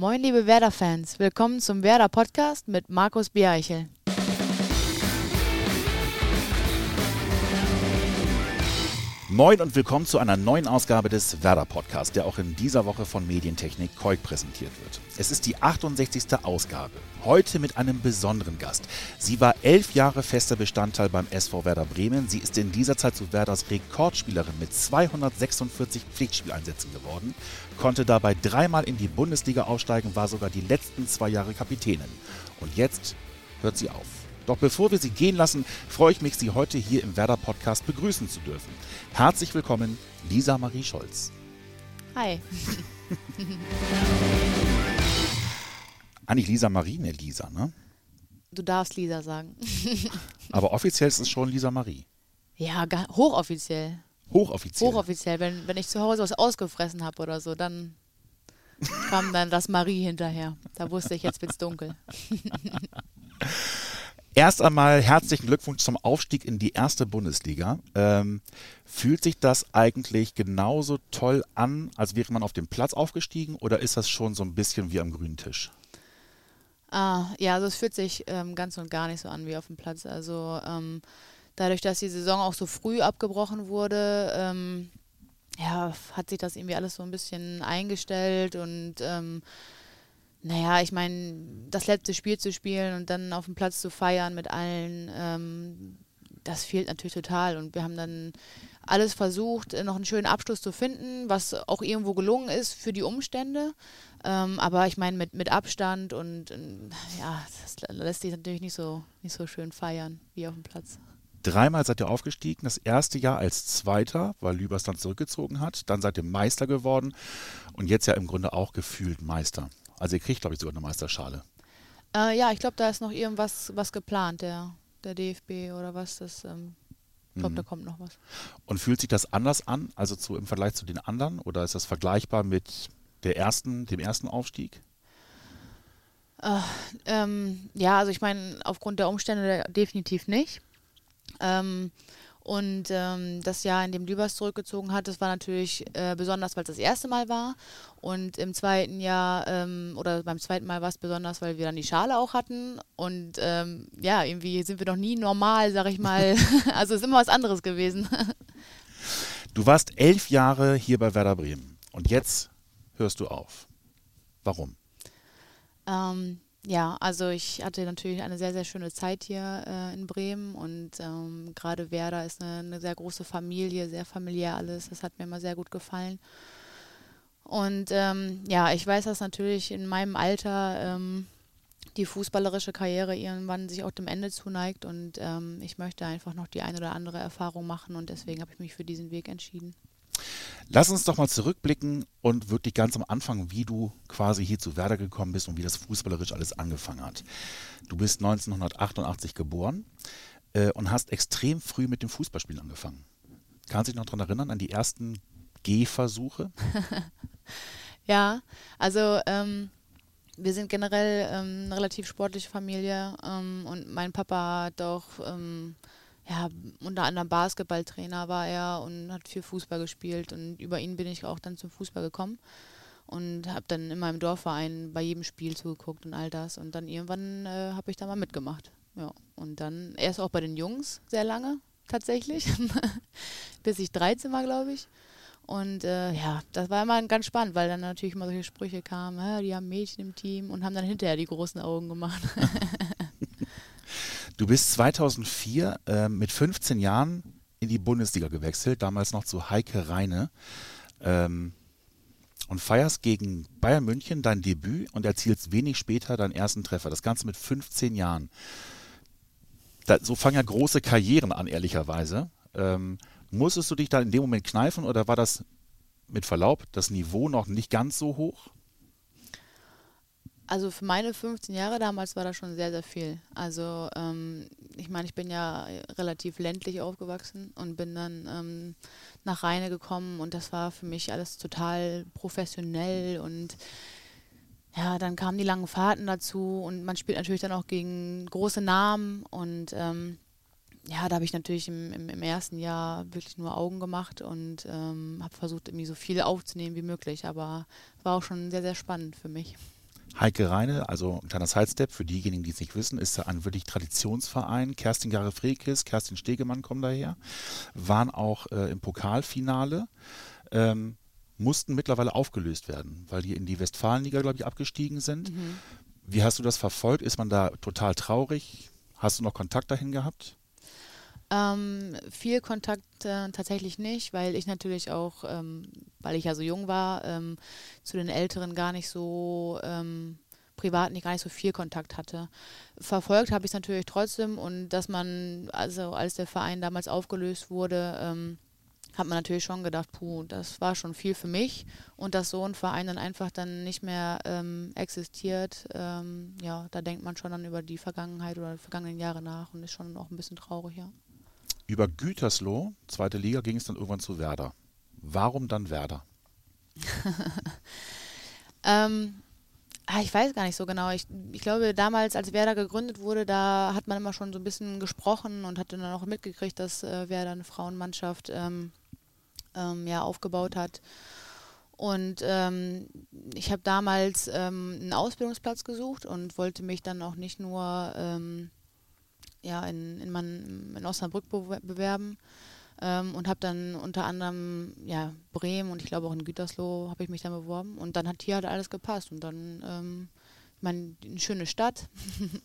Moin, liebe Werder-Fans. Willkommen zum Werder-Podcast mit Markus Biereichel. Moin und willkommen zu einer neuen Ausgabe des Werder Podcasts, der auch in dieser Woche von Medientechnik Koik präsentiert wird. Es ist die 68. Ausgabe. Heute mit einem besonderen Gast. Sie war elf Jahre fester Bestandteil beim SV Werder Bremen. Sie ist in dieser Zeit zu Werders Rekordspielerin mit 246 Pflichtspieleinsätzen geworden, konnte dabei dreimal in die Bundesliga aufsteigen, war sogar die letzten zwei Jahre Kapitänin. Und jetzt hört sie auf. Doch bevor wir Sie gehen lassen, freue ich mich, Sie heute hier im Werder Podcast begrüßen zu dürfen. Herzlich willkommen, Lisa Marie Scholz. Hi. Eigentlich Lisa Marie, ne Lisa, ne? Du darfst Lisa sagen. Aber offiziell ist es schon Lisa Marie. Ja, hochoffiziell. Hochoffiziell. Hochoffiziell. Wenn, wenn ich zu Hause was ausgefressen habe oder so, dann kam dann das Marie hinterher. Da wusste ich, jetzt wird's dunkel. Erst einmal herzlichen Glückwunsch zum Aufstieg in die erste Bundesliga. Ähm, fühlt sich das eigentlich genauso toll an, als wäre man auf dem Platz aufgestiegen oder ist das schon so ein bisschen wie am grünen Tisch? Ah, ja, also es fühlt sich ähm, ganz und gar nicht so an wie auf dem Platz. Also ähm, dadurch, dass die Saison auch so früh abgebrochen wurde, ähm, ja, hat sich das irgendwie alles so ein bisschen eingestellt und ähm, naja, ich meine, das letzte Spiel zu spielen und dann auf dem Platz zu feiern mit allen, ähm, das fehlt natürlich total. Und wir haben dann alles versucht, noch einen schönen Abschluss zu finden, was auch irgendwo gelungen ist für die Umstände. Ähm, aber ich meine, mit, mit Abstand und ja, das lässt sich natürlich nicht so, nicht so schön feiern wie auf dem Platz. Dreimal seid ihr aufgestiegen. Das erste Jahr als Zweiter, weil Lübers dann zurückgezogen hat. Dann seid ihr Meister geworden und jetzt ja im Grunde auch gefühlt Meister. Also ihr kriegt, glaube ich, sogar eine Meisterschale. Äh, ja, ich glaube, da ist noch irgendwas was geplant, der, der DFB oder was. Das, ähm, ich glaube, mhm. da kommt noch was. Und fühlt sich das anders an, also zu, im Vergleich zu den anderen? Oder ist das vergleichbar mit der ersten, dem ersten Aufstieg? Äh, ähm, ja, also ich meine, aufgrund der Umstände definitiv nicht. Ähm, und ähm, das Jahr, in dem Lübers zurückgezogen hat, das war natürlich äh, besonders, weil es das erste Mal war. Und im zweiten Jahr, ähm, oder beim zweiten Mal war es besonders, weil wir dann die Schale auch hatten. Und ähm, ja, irgendwie sind wir noch nie normal, sag ich mal. also es ist immer was anderes gewesen. du warst elf Jahre hier bei Werder Bremen. Und jetzt hörst du auf. Warum? Ähm, ja, also ich hatte natürlich eine sehr, sehr schöne Zeit hier äh, in Bremen und ähm, gerade Werder ist eine, eine, sehr große Familie, sehr familiär alles. Das hat mir immer sehr gut gefallen. Und ähm, ja, ich weiß, dass natürlich in meinem Alter ähm, die fußballerische Karriere irgendwann sich auch dem Ende zuneigt und ähm, ich möchte einfach noch die eine oder andere Erfahrung machen und deswegen habe ich mich für diesen Weg entschieden. Lass uns doch mal zurückblicken und wirklich ganz am Anfang, wie du quasi hier zu Werder gekommen bist und wie das fußballerisch alles angefangen hat. Du bist 1988 geboren äh, und hast extrem früh mit dem Fußballspielen angefangen. Kannst du dich noch daran erinnern, an die ersten Gehversuche? ja, also ähm, wir sind generell ähm, eine relativ sportliche Familie ähm, und mein Papa hat auch ähm, ja, unter anderem Basketballtrainer war er und hat viel Fußball gespielt und über ihn bin ich auch dann zum Fußball gekommen und habe dann in meinem Dorfverein bei jedem Spiel zugeguckt und all das und dann irgendwann äh, habe ich da mal mitgemacht. Ja, und dann erst auch bei den Jungs sehr lange tatsächlich, bis ich 13 war, glaube ich. Und äh, ja, das war immer ganz spannend, weil dann natürlich immer solche Sprüche kamen, die haben Mädchen im Team und haben dann hinterher die großen Augen gemacht. Du bist 2004 äh, mit 15 Jahren in die Bundesliga gewechselt, damals noch zu Heike Reine. Ähm, und feierst gegen Bayern München dein Debüt und erzielst wenig später deinen ersten Treffer. Das Ganze mit 15 Jahren. Da, so fangen ja große Karrieren an, ehrlicherweise. Ähm, musstest du dich da in dem Moment kneifen oder war das mit Verlaub das Niveau noch nicht ganz so hoch? Also für meine 15 Jahre damals war das schon sehr, sehr viel. Also ähm, ich meine, ich bin ja relativ ländlich aufgewachsen und bin dann ähm, nach Rheine gekommen und das war für mich alles total professionell und ja, dann kamen die langen Fahrten dazu und man spielt natürlich dann auch gegen große Namen und ähm, ja, da habe ich natürlich im, im, im, ersten Jahr wirklich nur Augen gemacht und ähm, habe versucht, irgendwie so viel aufzunehmen wie möglich, aber war auch schon sehr, sehr spannend für mich. Heike Reine, also ein kleiner Sidestep für diejenigen, die es nicht wissen, ist ein wirklich Traditionsverein. Kerstin Garefrekis, Kerstin Stegemann kommen daher, waren auch äh, im Pokalfinale. Ähm, mussten mittlerweile aufgelöst werden, weil die in die Westfalenliga, glaube ich, abgestiegen sind. Mhm. Wie hast du das verfolgt? Ist man da total traurig? Hast du noch Kontakt dahin gehabt? Ähm, viel Kontakt äh, tatsächlich nicht, weil ich natürlich auch, ähm, weil ich ja so jung war, ähm, zu den Älteren gar nicht so ähm, privat nicht gar nicht so viel Kontakt hatte. Verfolgt habe ich es natürlich trotzdem und dass man, also als der Verein damals aufgelöst wurde, ähm, hat man natürlich schon gedacht, puh, das war schon viel für mich und dass so ein Verein dann einfach dann nicht mehr ähm, existiert, ähm, ja, da denkt man schon dann über die Vergangenheit oder die vergangenen Jahre nach und ist schon auch ein bisschen traurig, ja. Über Gütersloh, zweite Liga, ging es dann irgendwann zu Werder. Warum dann Werder? ähm, ah, ich weiß gar nicht so genau. Ich, ich glaube, damals, als Werder gegründet wurde, da hat man immer schon so ein bisschen gesprochen und hatte dann auch mitgekriegt, dass äh, Werder eine Frauenmannschaft ähm, ähm, ja, aufgebaut hat. Und ähm, ich habe damals ähm, einen Ausbildungsplatz gesucht und wollte mich dann auch nicht nur ähm, ja, in, in, mein, in Osnabrück bewerben ähm, und habe dann unter anderem ja, Bremen und ich glaube auch in Gütersloh habe ich mich dann beworben und dann hat hier halt alles gepasst und dann ähm, meine, eine schöne Stadt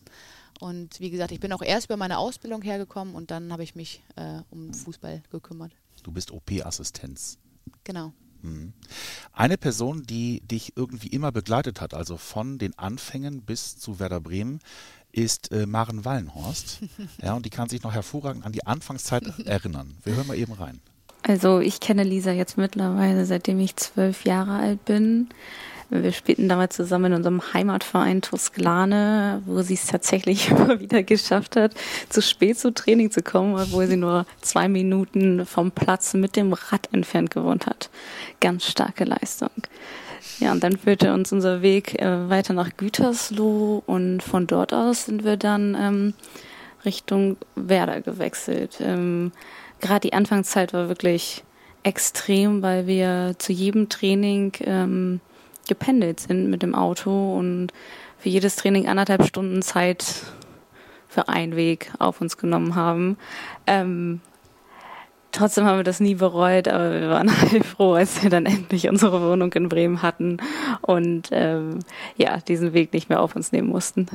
und wie gesagt, ich bin auch erst über meine Ausbildung hergekommen und dann habe ich mich äh, um Fußball gekümmert. Du bist OP-Assistenz. Genau. Mhm. Eine Person, die dich irgendwie immer begleitet hat, also von den Anfängen bis zu Werder Bremen, ist äh, Maren Wallenhorst. ja, und die kann sich noch hervorragend an die Anfangszeit erinnern. Wir hören mal eben rein. Also ich kenne Lisa jetzt mittlerweile, seitdem ich zwölf Jahre alt bin. Wir spielten damals zusammen in unserem Heimatverein Tosklane, wo sie es tatsächlich immer wieder geschafft hat, zu spät zu Training zu kommen, obwohl sie nur zwei Minuten vom Platz mit dem Rad entfernt gewohnt hat. Ganz starke Leistung. Ja, und dann führte uns unser Weg äh, weiter nach Gütersloh und von dort aus sind wir dann ähm, Richtung Werder gewechselt. Ähm, Gerade die Anfangszeit war wirklich extrem, weil wir zu jedem Training ähm, gependelt sind mit dem Auto und für jedes Training anderthalb Stunden Zeit für einen Weg auf uns genommen haben. Ähm, trotzdem haben wir das nie bereut, aber wir waren froh, als wir dann endlich unsere Wohnung in Bremen hatten und ähm, ja, diesen Weg nicht mehr auf uns nehmen mussten.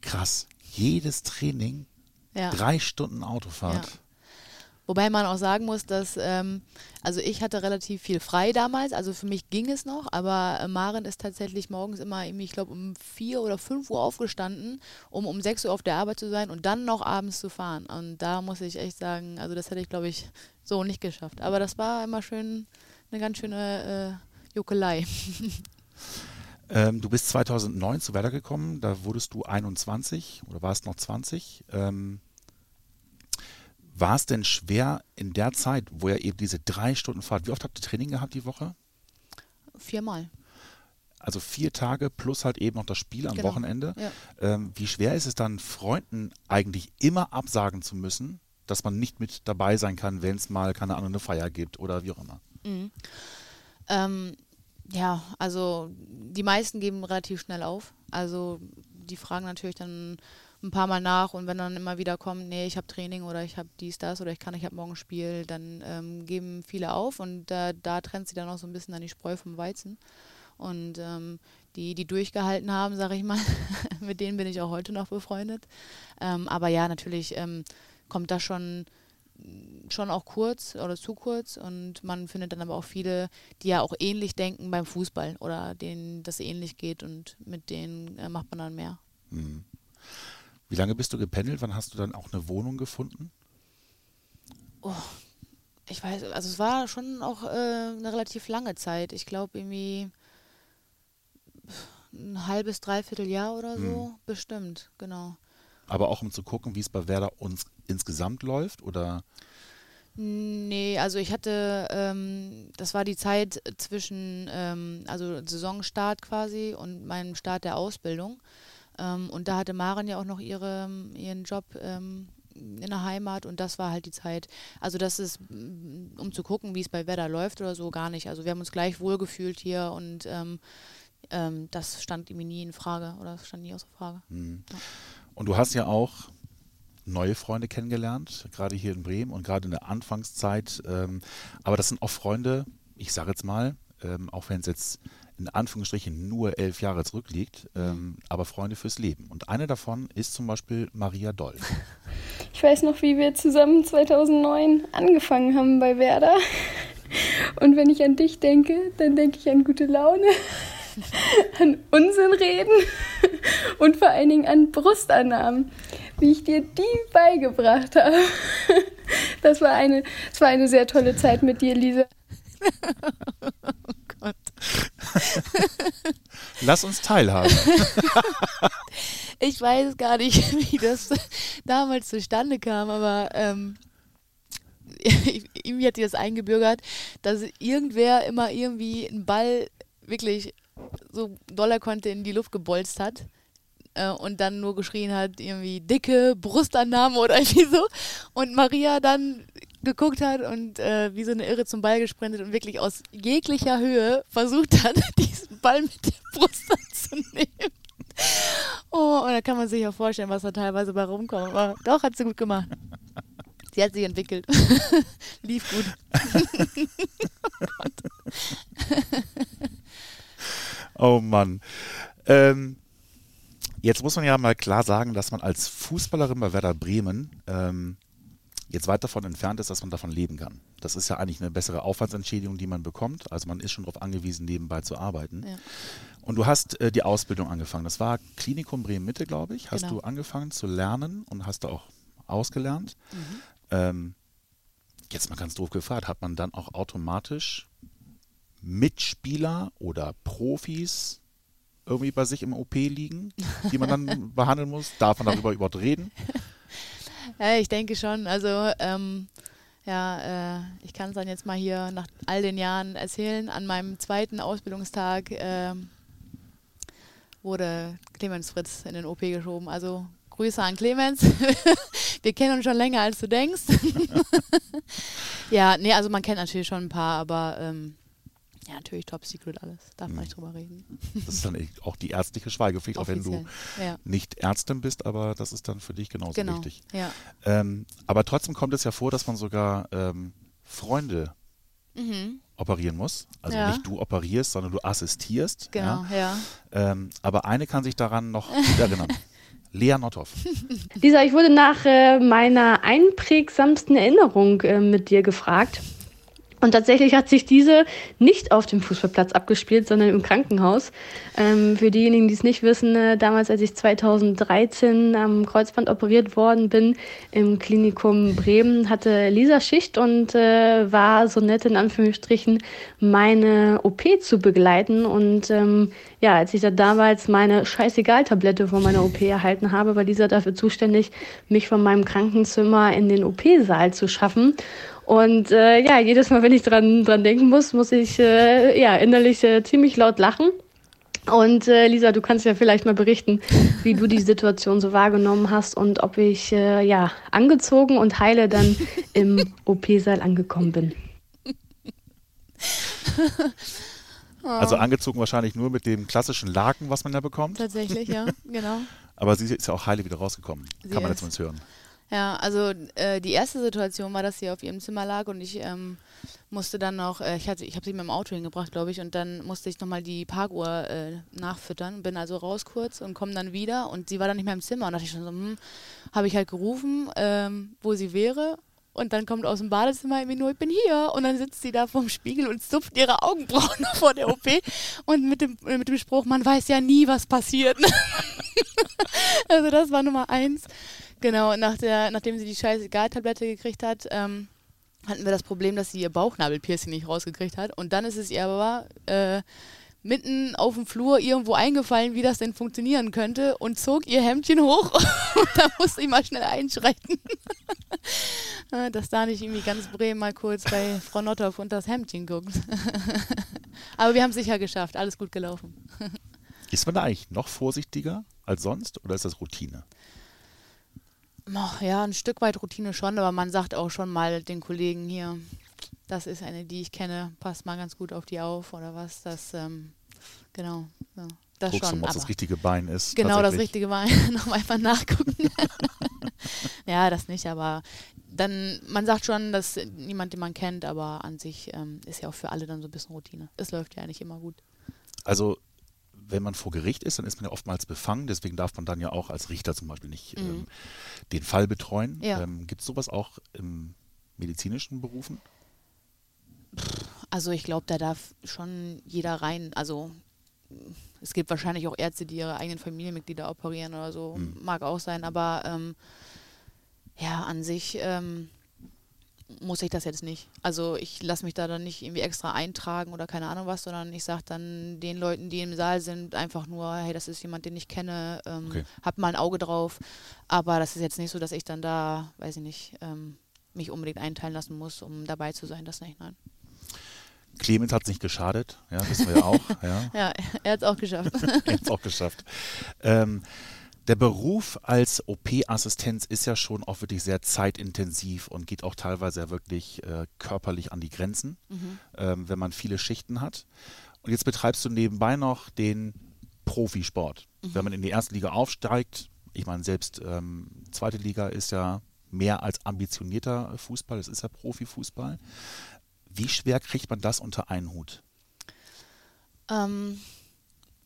Krass. Jedes Training, ja. drei Stunden Autofahrt. Ja. Wobei man auch sagen muss, dass, ähm, also ich hatte relativ viel frei damals, also für mich ging es noch, aber Maren ist tatsächlich morgens immer, ich glaube, um vier oder fünf Uhr aufgestanden, um um sechs Uhr auf der Arbeit zu sein und dann noch abends zu fahren. Und da muss ich echt sagen, also das hätte ich, glaube ich, so nicht geschafft. Aber das war immer schön, eine ganz schöne äh, Juckelei. Ähm, du bist 2009 zu Werder gekommen, da wurdest du 21 oder warst noch 20. Ähm, war es denn schwer in der Zeit, wo ihr eben diese drei Stunden Fahrt, wie oft habt ihr Training gehabt die Woche? Viermal. Also vier Tage plus halt eben noch das Spiel am genau. Wochenende. Ja. Ähm, wie schwer ist es dann, Freunden eigentlich immer absagen zu müssen, dass man nicht mit dabei sein kann, wenn es mal, keine Ahnung, eine Feier gibt oder wie auch immer? Mhm. Ähm, ja, also die meisten geben relativ schnell auf. Also die fragen natürlich dann ein paar Mal nach und wenn dann immer wieder kommt, nee, ich habe Training oder ich habe dies, das oder ich kann, ich habe morgen Spiel, dann ähm, geben viele auf und äh, da trennt sich dann auch so ein bisschen an die Spreu vom Weizen. Und ähm, die, die durchgehalten haben, sage ich mal, mit denen bin ich auch heute noch befreundet. Ähm, aber ja, natürlich ähm, kommt das schon schon auch kurz oder zu kurz und man findet dann aber auch viele, die ja auch ähnlich denken beim Fußball oder denen das ähnlich geht und mit denen äh, macht man dann mehr. Mhm. Wie lange bist du gependelt? Wann hast du dann auch eine Wohnung gefunden? Oh, ich weiß, also es war schon auch äh, eine relativ lange Zeit. Ich glaube irgendwie ein halbes, dreiviertel Jahr oder so, hm. bestimmt, genau. Aber auch um zu gucken, wie es bei Werder uns insgesamt läuft, oder? Nee, also ich hatte, ähm, das war die Zeit zwischen, ähm, also Saisonstart quasi und meinem Start der Ausbildung. Ähm, und da hatte Maren ja auch noch ihre, ihren Job ähm, in der Heimat und das war halt die Zeit. Also das ist, mm, um zu gucken, wie es bei Werder läuft oder so, gar nicht. Also wir haben uns gleich wohlgefühlt hier und ähm, ähm, das stand irgendwie nie in Frage oder das stand nie außer Frage. Mhm. Ja. Und du hast ja auch neue Freunde kennengelernt, gerade hier in Bremen und gerade in der Anfangszeit. Ähm, aber das sind auch Freunde, ich sage jetzt mal, ähm, auch wenn es jetzt in Anführungsstrichen nur elf Jahre zurückliegt, ähm, aber Freunde fürs Leben. Und eine davon ist zum Beispiel Maria Doll. Ich weiß noch, wie wir zusammen 2009 angefangen haben bei Werder. Und wenn ich an dich denke, dann denke ich an gute Laune, an Unsinn reden und vor allen Dingen an Brustannahmen, wie ich dir die beigebracht habe. Das war eine, das war eine sehr tolle Zeit mit dir, Lisa. Lass uns teilhaben. ich weiß gar nicht, wie das damals zustande kam, aber ähm, irgendwie hat die das eingebürgert, dass irgendwer immer irgendwie einen Ball wirklich so doller konnte in die Luft gebolzt hat äh, und dann nur geschrien hat, irgendwie dicke Brustannahme oder irgendwie so. Und Maria dann geguckt hat und äh, wie so eine Irre zum Ball gesprintet und wirklich aus jeglicher Höhe versucht hat, diesen Ball mit der Brust anzunehmen. Oh, und da kann man sich ja vorstellen, was da teilweise bei rumkommt. Aber doch, hat sie gut gemacht. Sie hat sich entwickelt. Lief gut. oh, oh Mann. Ähm, jetzt muss man ja mal klar sagen, dass man als Fußballerin bei Werder Bremen ähm, jetzt weit davon entfernt ist, dass man davon leben kann. Das ist ja eigentlich eine bessere Aufwandsentschädigung, die man bekommt. Also man ist schon darauf angewiesen, nebenbei zu arbeiten. Ja. Und du hast äh, die Ausbildung angefangen. Das war Klinikum Bremen Mitte, glaube ich. Hast genau. du angefangen zu lernen und hast da auch ausgelernt. Mhm. Ähm, jetzt mal ganz doof gefragt, hat man dann auch automatisch Mitspieler oder Profis irgendwie bei sich im OP liegen, die man dann behandeln muss? Darf man darüber überhaupt reden? Ja, ich denke schon. Also ähm, ja, äh, ich kann es dann jetzt mal hier nach all den Jahren erzählen. An meinem zweiten Ausbildungstag äh, wurde Clemens Fritz in den OP geschoben. Also Grüße an Clemens. Wir kennen uns schon länger, als du denkst. ja, nee, also man kennt natürlich schon ein paar, aber ähm, ja, natürlich Top Secret alles. Darf man mhm. nicht drüber reden. Das ist dann auch die ärztliche Schweigepflicht, auch wenn du ja. nicht Ärztin bist, aber das ist dann für dich genauso genau. wichtig. Ja. Ähm, aber trotzdem kommt es ja vor, dass man sogar ähm, Freunde mhm. operieren muss. Also ja. nicht du operierst, sondern du assistierst. Genau, ja. Ähm, aber eine kann sich daran noch erinnern. Lea Nothoff. Lisa, ich wurde nach äh, meiner einprägsamsten Erinnerung äh, mit dir gefragt. Und tatsächlich hat sich diese nicht auf dem Fußballplatz abgespielt, sondern im Krankenhaus. Ähm, für diejenigen, die es nicht wissen, äh, damals, als ich 2013 am Kreuzband operiert worden bin im Klinikum Bremen, hatte Lisa Schicht und äh, war so nett in Anführungsstrichen, meine OP zu begleiten. Und ähm, ja, als ich da damals meine Scheißegal-Tablette von meiner OP erhalten habe, war Lisa dafür zuständig, mich von meinem Krankenzimmer in den OP-Saal zu schaffen. Und äh, ja, jedes Mal, wenn ich dran, dran denken muss, muss ich äh, ja innerlich äh, ziemlich laut lachen. Und äh, Lisa, du kannst ja vielleicht mal berichten, wie du die Situation so wahrgenommen hast und ob ich äh, ja angezogen und heile dann im OP-Saal angekommen bin. Also angezogen wahrscheinlich nur mit dem klassischen Laken, was man da bekommt. Tatsächlich, ja, genau. Aber sie ist ja auch heile wieder rausgekommen. Sie Kann man jetzt mal hören. Ja, also äh, die erste Situation war, dass sie auf ihrem Zimmer lag und ich ähm, musste dann noch, äh, ich, ich habe sie mit dem Auto hingebracht, glaube ich, und dann musste ich nochmal die Parkuhr äh, nachfüttern. Bin also raus kurz und komme dann wieder und sie war dann nicht mehr im Zimmer und dachte ich schon so, hm, habe ich halt gerufen, ähm, wo sie wäre und dann kommt aus dem Badezimmer irgendwie nur, ich bin hier. Und dann sitzt sie da vorm Spiegel und zupft ihre Augenbrauen vor der OP. Und mit dem, mit dem Spruch, man weiß ja nie, was passiert. also das war Nummer eins. Genau, nach der, nachdem sie die scheiß Egal-Tablette gekriegt hat, ähm, hatten wir das Problem, dass sie ihr Bauchnabelpiercing nicht rausgekriegt hat. Und dann ist es ihr aber äh, mitten auf dem Flur irgendwo eingefallen, wie das denn funktionieren könnte und zog ihr Hemdchen hoch da musste ich mal schnell einschreiten. dass da nicht irgendwie ganz Bremen mal kurz bei Frau Nottoff und das Hemdchen guckt. Aber wir haben es sicher geschafft, alles gut gelaufen. Ist man da eigentlich noch vorsichtiger als sonst oder ist das Routine? Ja, ein Stück weit Routine schon, aber man sagt auch schon mal den Kollegen hier, das ist eine, die ich kenne, passt mal ganz gut auf die auf oder was. Das, ähm, genau. So, das Guckst schon. du, ob das richtige Bein ist. Genau, das richtige Bein. Nochmal einfach nachgucken. ja, das nicht, aber dann, man sagt schon, dass niemand, den man kennt, aber an sich ähm, ist ja auch für alle dann so ein bisschen Routine. Es läuft ja nicht immer gut. Also wenn man vor Gericht ist, dann ist man ja oftmals befangen, deswegen darf man dann ja auch als Richter zum Beispiel nicht mhm. ähm, den Fall betreuen. Ja. Ähm, Gibt es sowas auch im medizinischen Berufen? Also ich glaube, da darf schon jeder rein. Also es gibt wahrscheinlich auch Ärzte, die ihre eigenen Familienmitglieder operieren oder so, mhm. mag auch sein, aber ähm, ja, an sich ähm, muss ich das jetzt nicht. Also ich lasse mich da dann nicht irgendwie extra eintragen oder keine Ahnung was, sondern ich sage dann den Leuten, die im Saal sind, einfach nur, hey, das ist jemand, den ich kenne, ähm, okay. hab mal ein Auge drauf. Aber das ist jetzt nicht so, dass ich dann da, weiß ich nicht, ähm, mich unbedingt einteilen lassen muss, um dabei zu sein. Das nicht, nein. Clemens hat es nicht geschadet, ja, wissen wir ja auch. Ja, ja er hat es auch geschafft. er hat es auch geschafft. Ähm, der Beruf als OP-Assistenz ist ja schon auch wirklich sehr zeitintensiv und geht auch teilweise ja wirklich äh, körperlich an die Grenzen, mhm. ähm, wenn man viele Schichten hat. Und jetzt betreibst du nebenbei noch den Profisport. Mhm. Wenn man in die erste Liga aufsteigt, ich meine, selbst ähm, zweite Liga ist ja mehr als ambitionierter Fußball, es ist ja Profifußball. Wie schwer kriegt man das unter einen Hut? Ähm,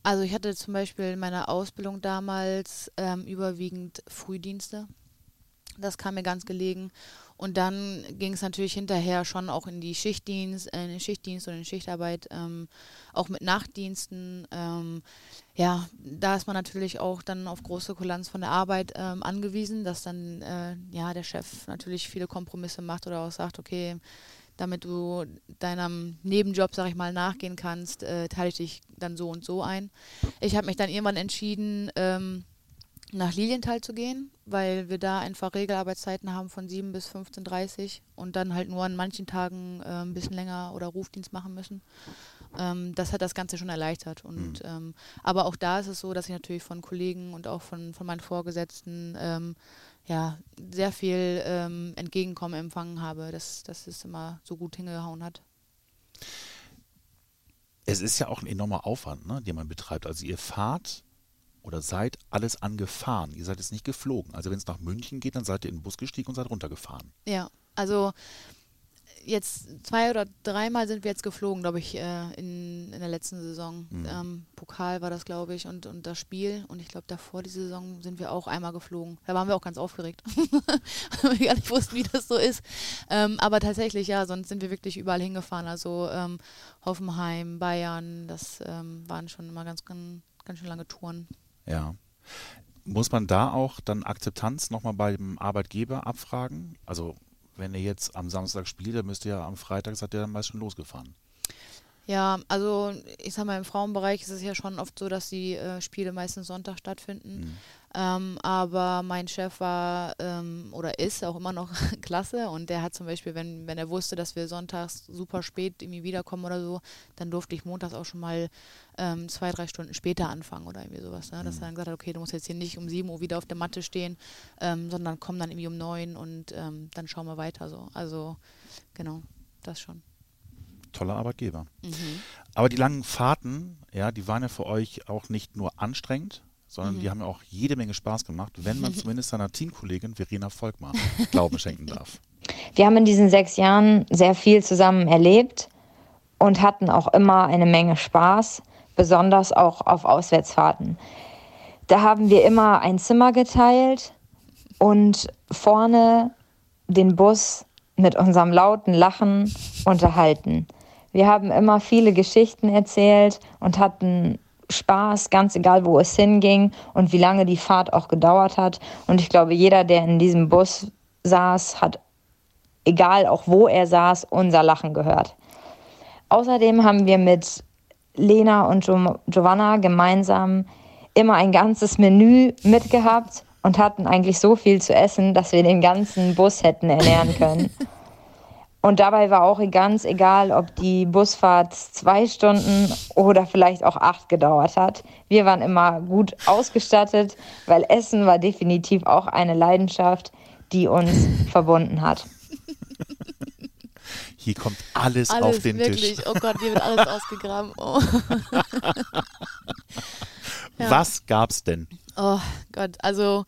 also ich hatte zum Beispiel in meiner Ausbildung damals ähm, überwiegend Frühdienste. Das kam mir ganz gelegen. Und dann ging es natürlich hinterher schon auch in die Schichtdienst, äh, in den Schichtdienst und in Schichtarbeit, ähm, auch mit Nachtdiensten. Ähm, ja, da ist man natürlich auch dann auf große Kulanz von der Arbeit ähm, angewiesen, dass dann äh, ja der Chef natürlich viele Kompromisse macht oder auch sagt, okay, damit du deinem Nebenjob, sag ich mal, nachgehen kannst, äh, teile ich dich dann so und so ein. Ich habe mich dann irgendwann entschieden, ähm, nach Lilienthal zu gehen, weil wir da einfach Regelarbeitszeiten haben von 7 bis 15.30 Uhr und dann halt nur an manchen Tagen äh, ein bisschen länger oder Rufdienst machen müssen. Ähm, das hat das Ganze schon erleichtert. Und, mhm. ähm, aber auch da ist es so, dass ich natürlich von Kollegen und auch von, von meinen Vorgesetzten ähm, ja, sehr viel ähm, Entgegenkommen empfangen habe, dass, dass es immer so gut hingehauen hat. Es ist ja auch ein enormer Aufwand, ne, den man betreibt. Also ihr fahrt oder seid alles angefahren. Ihr seid jetzt nicht geflogen. Also wenn es nach München geht, dann seid ihr in den Bus gestiegen und seid runtergefahren. Ja, also jetzt zwei oder dreimal sind wir jetzt geflogen, glaube ich, äh, in, in der letzten Saison. Mhm. Ähm, Pokal war das, glaube ich, und, und das Spiel. Und ich glaube, davor die Saison sind wir auch einmal geflogen. Da waren wir auch ganz aufgeregt, weil wir gar nicht wussten, wie das so ist. Ähm, aber tatsächlich, ja, sonst sind wir wirklich überall hingefahren. Also ähm, Hoffenheim, Bayern, das ähm, waren schon immer ganz, ganz, ganz schön lange Touren. Ja. Muss man da auch dann Akzeptanz nochmal beim Arbeitgeber abfragen? Also wenn ihr jetzt am Samstag spielt, dann müsst ihr ja am Freitag, seid ihr dann meist schon losgefahren. Ja, also ich sag mal, im Frauenbereich ist es ja schon oft so, dass die äh, Spiele meistens Sonntag stattfinden. Mhm. Ähm, aber mein Chef war ähm, oder ist auch immer noch klasse und der hat zum Beispiel, wenn, wenn er wusste, dass wir sonntags super spät irgendwie wiederkommen oder so, dann durfte ich montags auch schon mal ähm, zwei, drei Stunden später anfangen oder irgendwie sowas. Ne? Dass mhm. er dann gesagt hat, okay, du musst jetzt hier nicht um 7 Uhr wieder auf der Matte stehen, ähm, sondern komm dann irgendwie um 9 und ähm, dann schauen wir weiter so. Also genau, das schon toller Arbeitgeber. Mhm. Aber die langen Fahrten, ja, die waren ja für euch auch nicht nur anstrengend, sondern mhm. die haben auch jede Menge Spaß gemacht, wenn man zumindest seiner Teamkollegin Verena Volkmar Glauben schenken darf. Wir haben in diesen sechs Jahren sehr viel zusammen erlebt und hatten auch immer eine Menge Spaß, besonders auch auf Auswärtsfahrten. Da haben wir immer ein Zimmer geteilt und vorne den Bus mit unserem lauten Lachen unterhalten. Wir haben immer viele Geschichten erzählt und hatten Spaß, ganz egal, wo es hinging und wie lange die Fahrt auch gedauert hat. Und ich glaube, jeder, der in diesem Bus saß, hat, egal auch wo er saß, unser Lachen gehört. Außerdem haben wir mit Lena und jo Giovanna gemeinsam immer ein ganzes Menü mitgehabt und hatten eigentlich so viel zu essen, dass wir den ganzen Bus hätten ernähren können. Und dabei war auch ganz egal, ob die Busfahrt zwei Stunden oder vielleicht auch acht gedauert hat. Wir waren immer gut ausgestattet, weil Essen war definitiv auch eine Leidenschaft, die uns verbunden hat. Hier kommt alles, alles auf den wirklich. Tisch. Oh Gott, hier wird alles ausgegraben. Oh. Ja. Was gab's denn? oh Gott, also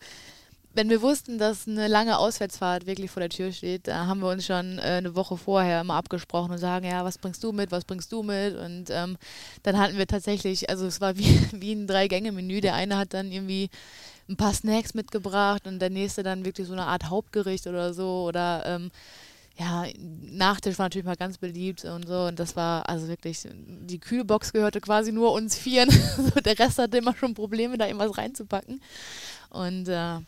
wenn wir wussten, dass eine lange Auswärtsfahrt wirklich vor der Tür steht, da haben wir uns schon äh, eine Woche vorher immer abgesprochen und sagen, ja, was bringst du mit, was bringst du mit? Und ähm, dann hatten wir tatsächlich, also es war wie, wie ein Drei-Gänge-Menü. Der eine hat dann irgendwie ein paar Snacks mitgebracht und der nächste dann wirklich so eine Art Hauptgericht oder so oder ähm, ja, Nachtisch war natürlich mal ganz beliebt und so. Und das war also wirklich, die Kühlbox gehörte quasi nur uns Vieren. der Rest hatte immer schon Probleme, da irgendwas reinzupacken. Und äh,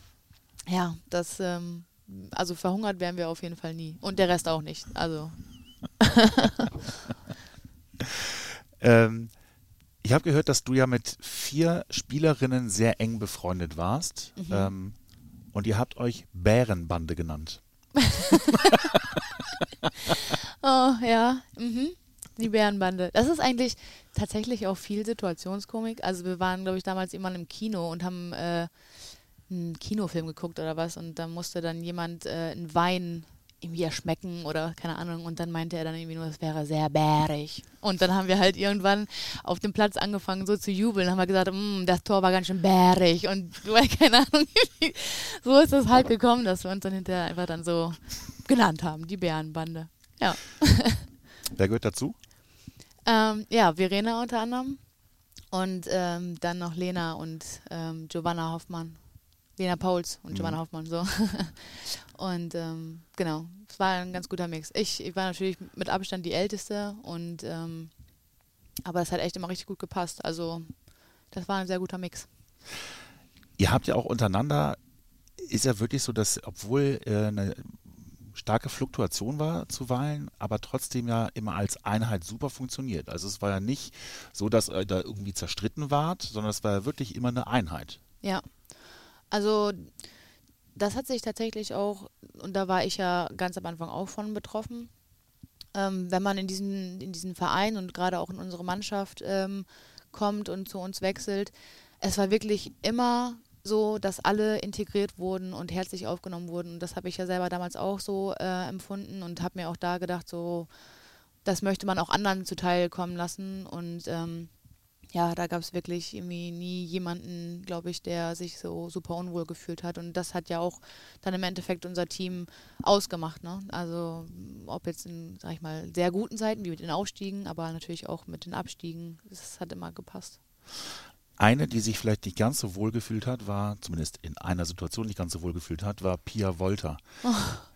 ja, das, ähm, also verhungert wären wir auf jeden Fall nie. Und der Rest auch nicht. Also. Ähm, ich habe gehört, dass du ja mit vier Spielerinnen sehr eng befreundet warst. Mhm. Ähm, und ihr habt euch Bärenbande genannt. Oh, ja. Mhm. Die Bärenbande. Das ist eigentlich tatsächlich auch viel Situationskomik. Also wir waren, glaube ich, damals immer im Kino und haben äh, einen Kinofilm geguckt oder was und da musste dann jemand äh, einen Wein irgendwie erschmecken oder keine Ahnung und dann meinte er dann irgendwie nur, es wäre sehr bärig. Und dann haben wir halt irgendwann auf dem Platz angefangen so zu jubeln, haben wir gesagt, "Mm, das Tor war ganz schön bärig und keine Ahnung, so ist es halt gekommen, dass wir uns dann hinterher einfach dann so genannt haben, die Bärenbande. Ja. Wer gehört dazu? Ähm, ja, Verena unter anderem. Und ähm, dann noch Lena und ähm, Giovanna Hoffmann. Lena Pauls und Mhm. Giovanna Hoffmann, so. und ähm, genau, es war ein ganz guter Mix. Ich, ich war natürlich mit Abstand die Älteste und ähm, aber es hat echt immer richtig gut gepasst. Also das war ein sehr guter Mix. Ihr habt ja auch untereinander, ist ja wirklich so, dass obwohl äh, eine starke Fluktuation war zuweilen, aber trotzdem ja immer als Einheit super funktioniert. Also es war ja nicht so, dass ihr da irgendwie zerstritten wart, sondern es war ja wirklich immer eine Einheit. Ja. Also das hat sich tatsächlich auch, und da war ich ja ganz am Anfang auch von betroffen, ähm, wenn man in diesen, in diesen Verein und gerade auch in unsere Mannschaft ähm, kommt und zu uns wechselt, es war wirklich immer so, dass alle integriert wurden und herzlich aufgenommen wurden. Und das habe ich ja selber damals auch so äh, empfunden und habe mir auch da gedacht, so, das möchte man auch anderen zuteil kommen lassen. Und ähm, ja, da gab es wirklich irgendwie nie jemanden, glaube ich, der sich so super unwohl gefühlt hat. Und das hat ja auch dann im Endeffekt unser Team ausgemacht. Ne? Also ob jetzt in, sag ich mal, sehr guten Zeiten, wie mit den Aufstiegen, aber natürlich auch mit den Abstiegen. Das hat immer gepasst. Eine, die sich vielleicht nicht ganz so wohl gefühlt hat, war, zumindest in einer Situation nicht ganz so wohl gefühlt hat, war Pia Wolter.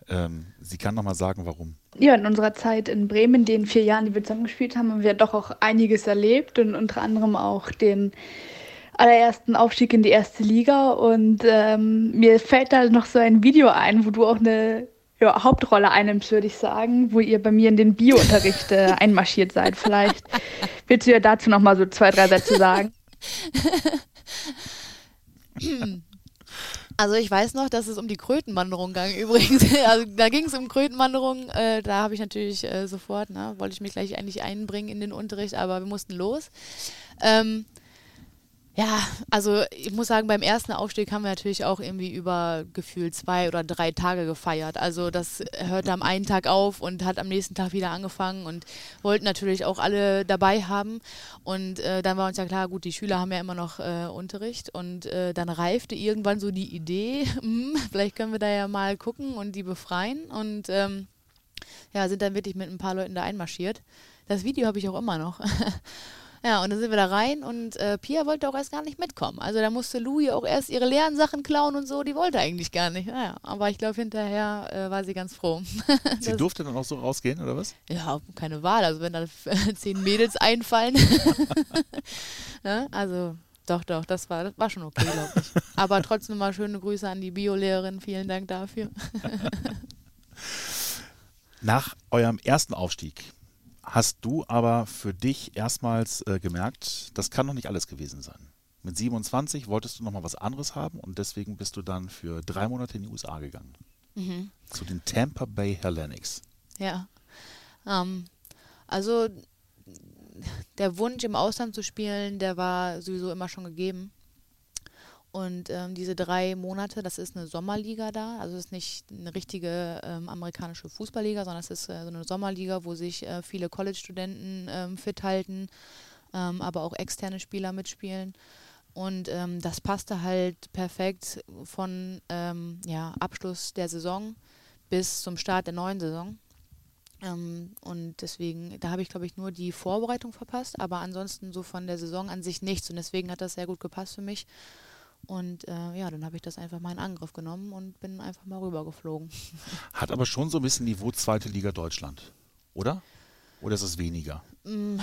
Ähm, sie kann nochmal sagen, warum. Ja, in unserer Zeit in Bremen, in den vier Jahren, die wir zusammengespielt haben, haben wir doch auch einiges erlebt und unter anderem auch den allerersten Aufstieg in die erste Liga. Und ähm, mir fällt da noch so ein Video ein, wo du auch eine ja, Hauptrolle einnimmst, würde ich sagen, wo ihr bei mir in den Biounterricht äh, einmarschiert seid. Vielleicht willst du ja dazu noch mal so zwei, drei Sätze sagen. Also ich weiß noch, dass es um die Krötenwanderung ging übrigens. Also da ging es um Krötenwanderung. Äh, da habe ich natürlich äh, sofort, ne, wollte ich mich gleich eigentlich einbringen in den Unterricht, aber wir mussten los. Ähm, ja, also ich muss sagen, beim ersten Aufstieg haben wir natürlich auch irgendwie über gefühlt zwei oder drei Tage gefeiert. Also das hörte am einen Tag auf und hat am nächsten Tag wieder angefangen und wollten natürlich auch alle dabei haben. Und äh, dann war uns ja klar, gut, die Schüler haben ja immer noch äh, Unterricht und äh, dann reifte irgendwann so die Idee, hm, vielleicht können wir da ja mal gucken und die befreien und ähm, ja, sind dann wirklich mit ein paar Leuten da einmarschiert. Das Video habe ich auch immer noch. Ja, und dann sind wir da rein und äh, Pia wollte auch erst gar nicht mitkommen. Also da musste Louis auch erst ihre leeren Sachen klauen und so, die wollte eigentlich gar nicht. Naja, aber ich glaube, hinterher äh, war sie ganz froh. Sie durfte dann auch so rausgehen, oder was? ja, keine Wahl. Also wenn da zehn Mädels einfallen. ne? Also doch, doch, das war, das war schon okay, glaube ich. Aber trotzdem mal schöne Grüße an die Biolehrerin. Vielen Dank dafür. Nach eurem ersten Aufstieg hast du aber für dich erstmals äh, gemerkt, das kann doch nicht alles gewesen sein. Mit 27 wolltest du nochmal was anderes haben und deswegen bist du dann für drei Monate in die USA gegangen. Mhm. Zu den Tampa Bay Hellenics. Ja. Ähm, also der Wunsch im Ausland zu spielen, der war sowieso immer schon gegeben. Und ähm, diese drei Monate, das ist eine Sommerliga da. Also es ist nicht eine richtige ähm, amerikanische Fußballliga, sondern es ist äh, so eine Sommerliga, wo sich äh, viele College-Studenten ähm, fit halten, ähm, aber auch externe Spieler mitspielen. Und ähm, das passte halt perfekt von ähm, ja, Abschluss der Saison bis zum Start der neuen Saison. Und deswegen, da habe ich, glaube ich, nur die Vorbereitung verpasst, aber ansonsten so von der Saison an sich nichts. Und deswegen hat das sehr gut gepasst für mich. Und äh, ja, dann habe ich das einfach mal in Angriff genommen und bin einfach mal rübergeflogen. Hat aber schon so ein bisschen Niveau zweite Liga Deutschland, oder? Oder ist es weniger? Mm,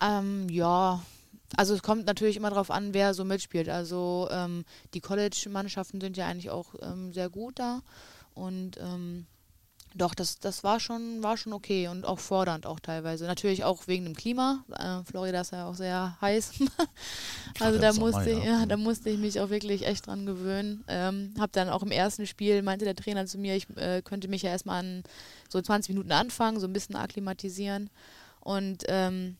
ähm, ja, also es kommt natürlich immer darauf an, wer so mitspielt. Also ähm, die College-Mannschaften sind ja eigentlich auch ähm, sehr gut da. Und ähm, doch, das, das war schon, war schon okay und auch fordernd auch teilweise. Natürlich auch wegen dem Klima. Äh, Florida ist ja auch sehr heiß. also da musste, ich, ja. da musste ich mich auch wirklich echt dran gewöhnen. Ähm, hab dann auch im ersten Spiel, meinte der Trainer zu mir, ich äh, könnte mich ja erstmal an so 20 Minuten anfangen, so ein bisschen akklimatisieren. Und ähm,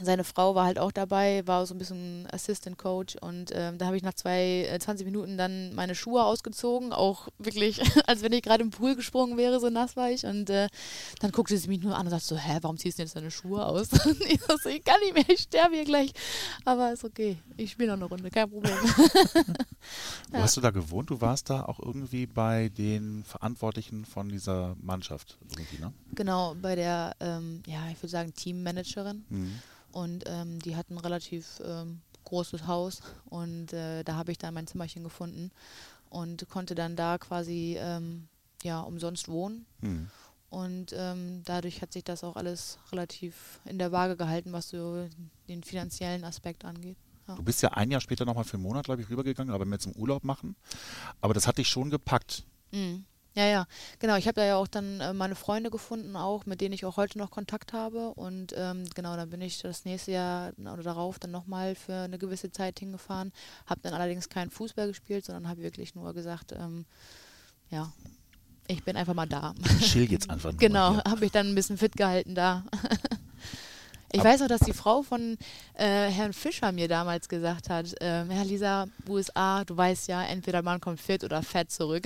seine Frau war halt auch dabei, war so ein bisschen Assistant Coach und ähm, da habe ich nach zwei, äh, 20 Minuten dann meine Schuhe ausgezogen, auch wirklich, als wenn ich gerade im Pool gesprungen wäre, so nass war ich und äh, dann guckte sie mich nur an und sagte so, hä, warum ziehst du jetzt deine Schuhe aus? Und ich so, ich kann nicht mehr, ich sterbe hier gleich, aber ist okay, ich spiele noch eine Runde, kein Problem. Wo ja. hast du da gewohnt? Du warst da auch irgendwie bei den Verantwortlichen von dieser Mannschaft irgendwie, ne? Genau, bei der, ähm, ja, ich würde sagen Teammanagerin. Mhm. Und ähm, die hatten ein relativ ähm, großes Haus und äh, da habe ich dann mein Zimmerchen gefunden und konnte dann da quasi ähm, ja umsonst wohnen. Mhm. Und ähm, dadurch hat sich das auch alles relativ in der Waage gehalten, was so den finanziellen Aspekt angeht. Ja. Du bist ja ein Jahr später nochmal für einen Monat, glaube ich, rübergegangen, aber mehr zum Urlaub machen. Aber das hat dich schon gepackt. Mhm. Ja, ja, genau. Ich habe da ja auch dann äh, meine Freunde gefunden, auch mit denen ich auch heute noch Kontakt habe. Und ähm, genau, dann bin ich das nächste Jahr oder darauf dann nochmal für eine gewisse Zeit hingefahren. Habe dann allerdings keinen Fußball gespielt, sondern habe wirklich nur gesagt, ähm, ja, ich bin einfach mal da. Chill jetzt einfach. genau, habe ich dann ein bisschen fit gehalten da. Ich weiß auch, dass die Frau von äh, Herrn Fischer mir damals gesagt hat, äh, Herr Lisa, USA, du weißt ja, entweder man kommt fit oder fett zurück.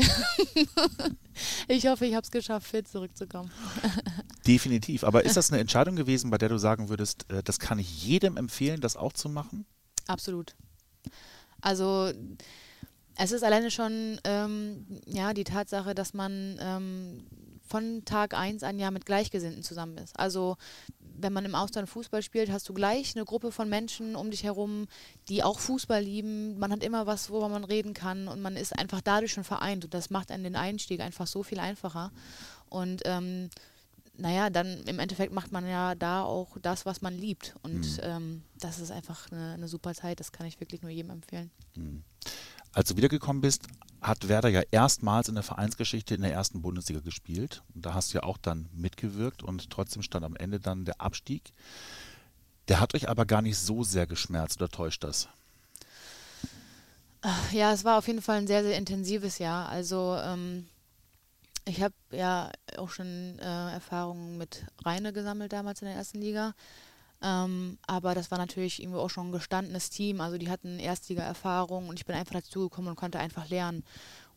ich hoffe, ich habe es geschafft, fit zurückzukommen. Definitiv. Aber ist das eine Entscheidung gewesen, bei der du sagen würdest, äh, das kann ich jedem empfehlen, das auch zu machen? Absolut. Also es ist alleine schon ähm, ja, die Tatsache, dass man ähm, von Tag 1 an ja mit Gleichgesinnten zusammen ist. Also wenn man im Ausland Fußball spielt, hast du gleich eine Gruppe von Menschen um dich herum, die auch Fußball lieben. Man hat immer was, worüber man reden kann und man ist einfach dadurch schon vereint und das macht einen den Einstieg einfach so viel einfacher. Und ähm, naja, dann im Endeffekt macht man ja da auch das, was man liebt. Und mhm. ähm, das ist einfach eine, eine, super Zeit, das kann ich wirklich nur jedem empfehlen. Mhm. Als du wiedergekommen bist, hat Werder ja erstmals in der Vereinsgeschichte in der ersten Bundesliga gespielt. Und da hast du ja auch dann mitgewirkt und trotzdem stand am Ende dann der Abstieg. Der hat euch aber gar nicht so sehr geschmerzt oder täuscht das? Ja, es war auf jeden Fall ein sehr, sehr intensives Jahr. Also ähm, ich habe ja auch schon äh, Erfahrungen mit Reine gesammelt damals in der ersten Liga. Ähm, aber das war natürlich irgendwie auch schon ein gestandenes Team. Also die hatten Erstliga-Erfahrung und ich bin einfach dazugekommen und konnte einfach lernen.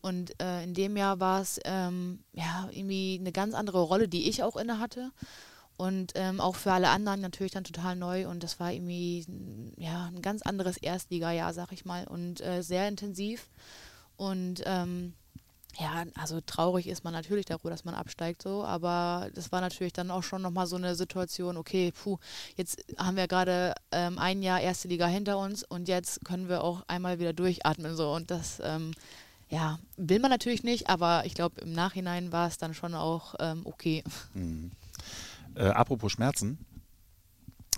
Und äh, in dem Jahr war es ähm, ja irgendwie eine ganz andere Rolle, die ich auch inne hatte. Und ähm, auch für alle anderen natürlich dann total neu. Und das war irgendwie ja, ein ganz anderes Erstliga-Jahr, sag ich mal. Und äh, sehr intensiv. Und ähm, ja, also traurig ist man natürlich darüber, dass man absteigt so, aber das war natürlich dann auch schon nochmal so eine Situation, okay, puh, jetzt haben wir gerade ähm, ein Jahr erste Liga hinter uns und jetzt können wir auch einmal wieder durchatmen so und das, ähm, ja, will man natürlich nicht, aber ich glaube im Nachhinein war es dann schon auch ähm, okay. Mhm. Äh, apropos Schmerzen,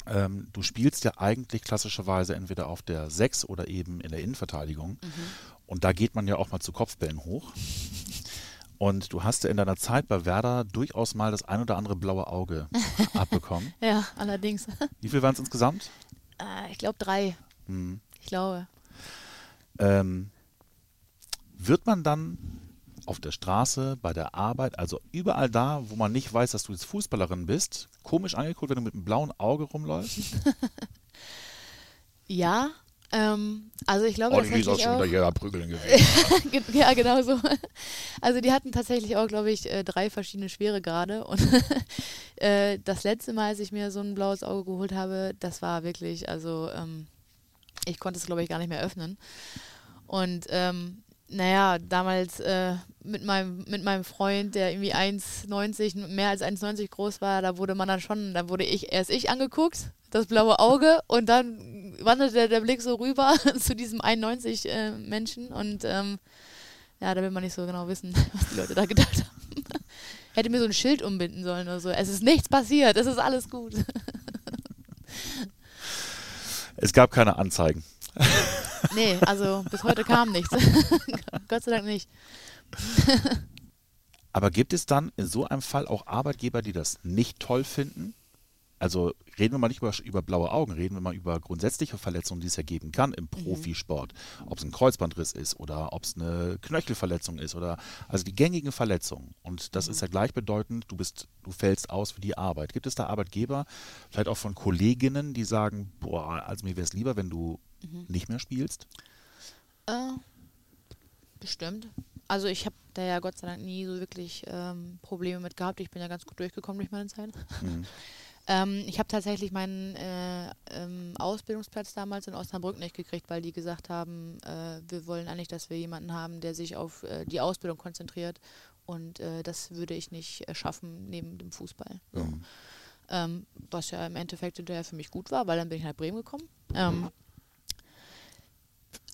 ähm, du spielst ja eigentlich klassischerweise entweder auf der 6 oder eben in der Innenverteidigung. Mhm. Und da geht man ja auch mal zu Kopfbällen hoch. Und du hast ja in deiner Zeit bei Werder durchaus mal das ein oder andere blaue Auge abbekommen. ja, allerdings. Wie viel waren es insgesamt? Äh, ich glaube drei. Hm. Ich glaube. Ähm, wird man dann auf der Straße, bei der Arbeit, also überall da, wo man nicht weiß, dass du jetzt Fußballerin bist, komisch angeguckt, wenn du mit einem blauen Auge rumläufst? ja, Ähm, also ich glaube, Olli ist auch schon auch, wieder jeder Prügeln gewesen. Ge- ja, genau so. Also die hatten tatsächlich auch, glaube ich, äh, drei verschiedene Schweregrade. Und äh, das letzte Mal, als ich mir so ein blaues Auge geholt habe, das war wirklich, also ähm, ich konnte es, glaube ich, gar nicht mehr öffnen. Und ähm, naja, damals äh, mit, meinem, mit meinem Freund, der irgendwie 1,90, mehr als 1,90 groß war, da wurde man dann schon, da wurde ich erst ich angeguckt, das blaue Auge, und dann wanderte der Blick so rüber zu diesem 1,90 äh, Menschen und ähm, ja, da will man nicht so genau wissen, was die Leute da gedacht haben. Hätte mir so ein Schild umbinden sollen oder so. Es ist nichts passiert, es ist alles gut. Es gab keine Anzeigen. Nee, also bis heute kam nichts. Gott sei Dank nicht. Aber gibt es dann in so einem Fall auch Arbeitgeber, die das nicht toll finden? Also reden wir mal nicht über, über blaue Augen, reden wir mal über grundsätzliche Verletzungen, die es ja geben kann im Profisport. Ob es ein Kreuzbandriss ist oder ob es eine Knöchelverletzung ist oder also die gängigen Verletzungen. Und das ist ja gleichbedeutend, du bist, du fällst aus für die Arbeit. Gibt es da Arbeitgeber, vielleicht auch von Kolleginnen, die sagen, boah, also mir wäre es lieber, wenn du nicht mehr spielst? Äh, bestimmt. Also ich habe da ja Gott sei Dank nie so wirklich ähm, Probleme mit gehabt. Ich bin ja ganz gut durchgekommen durch meine Zeit. Mhm. ähm, ich habe tatsächlich meinen äh, ähm, Ausbildungsplatz damals in Osnabrück nicht gekriegt, weil die gesagt haben, äh, wir wollen eigentlich, dass wir jemanden haben, der sich auf äh, die Ausbildung konzentriert. Und äh, das würde ich nicht schaffen neben dem Fußball. Mhm. Ähm, was ja im Endeffekt hinterher für mich gut war, weil dann bin ich nach Bremen gekommen. Ähm,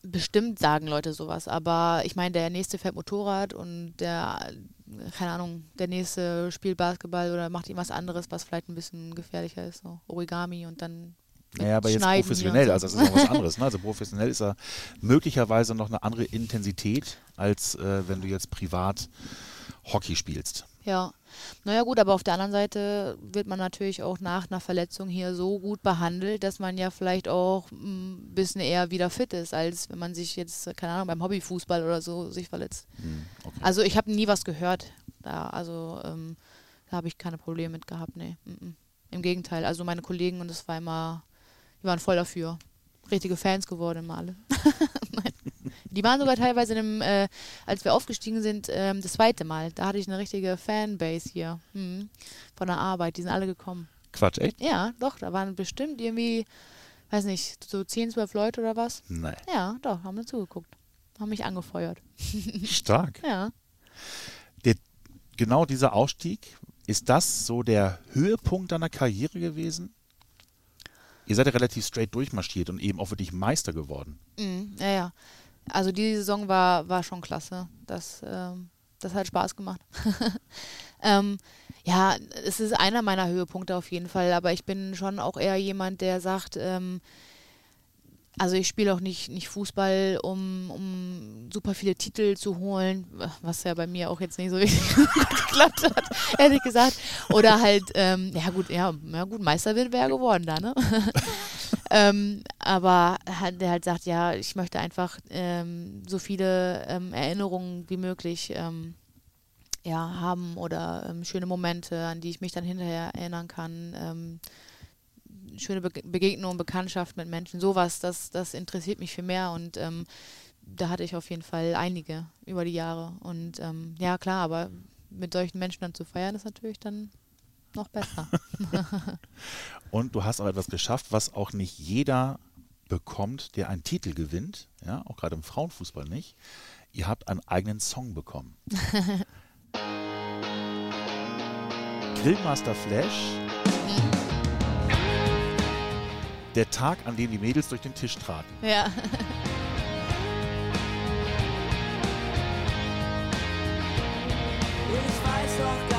bestimmt sagen Leute sowas, aber ich meine, der nächste fährt Motorrad und der, keine Ahnung, der nächste spielt Basketball oder macht irgendwas anderes, was vielleicht ein bisschen gefährlicher ist, so Origami und dann Naja, aber jetzt Schneiden professionell, also das ist noch was anderes. Ne? Also professionell ist er möglicherweise noch eine andere Intensität, als äh, wenn du jetzt privat Hockey spielst. Ja, naja gut, aber auf der anderen Seite wird man natürlich auch nach einer Verletzung hier so gut behandelt, dass man ja vielleicht auch ein bisschen eher wieder fit ist, als wenn man sich jetzt, keine Ahnung, beim Hobbyfußball oder so sich verletzt. Hm, okay. Also ich habe nie was gehört da, also ähm, da habe ich keine Probleme mit gehabt, nee. mm, mm. Im Gegenteil, also meine Kollegen und das war immer, die waren voll dafür. Richtige Fans geworden immer alle. Nein. Die waren sogar teilweise, in dem, äh, als wir aufgestiegen sind, ähm, das zweite Mal. Da hatte ich eine richtige Fanbase hier hm, von der Arbeit. Die sind alle gekommen. Quatsch, echt? Ja, doch, da waren bestimmt irgendwie, weiß nicht, so 10, 12 Leute oder was. Nein. Ja, doch, haben mir zugeguckt. Haben mich angefeuert. Stark. Ja. Der, genau dieser Ausstieg, ist das so der Höhepunkt deiner Karriere gewesen? Ihr seid ja relativ straight durchmarschiert und eben auch wirklich Meister geworden. Mhm, ja, ja. Also die Saison war, war schon klasse. Das, ähm, das hat Spaß gemacht. ähm, ja, es ist einer meiner Höhepunkte auf jeden Fall, aber ich bin schon auch eher jemand, der sagt, ähm, also ich spiele auch nicht, nicht Fußball, um, um super viele Titel zu holen, was ja bei mir auch jetzt nicht so richtig geklappt hat, ehrlich gesagt. Oder halt, ähm, ja gut, ja, ja gut, Meister wäre geworden da, ne? ähm, aber der halt sagt, ja, ich möchte einfach ähm, so viele ähm, Erinnerungen wie möglich ähm, ja, haben oder ähm, schöne Momente, an die ich mich dann hinterher erinnern kann. Ähm, schöne Be Begegnungen, Bekanntschaft mit Menschen, sowas, das, das interessiert mich viel mehr und da hatte ich auf jeden Fall einige über die Jahre. Und ja, klar, aber mit solchen Menschen dann zu feiern, ist natürlich dann noch besser. Und du hast auch etwas geschafft, was auch nicht jeder bekommt, der einen Titel gewinnt, ja, auch gerade im Frauenfußball nicht. Ihr habt einen eigenen Song bekommen. Grillmaster Flash. Der Tag, an dem die Mädels durch den Tisch traten. ja. Ich weiß ganz genau,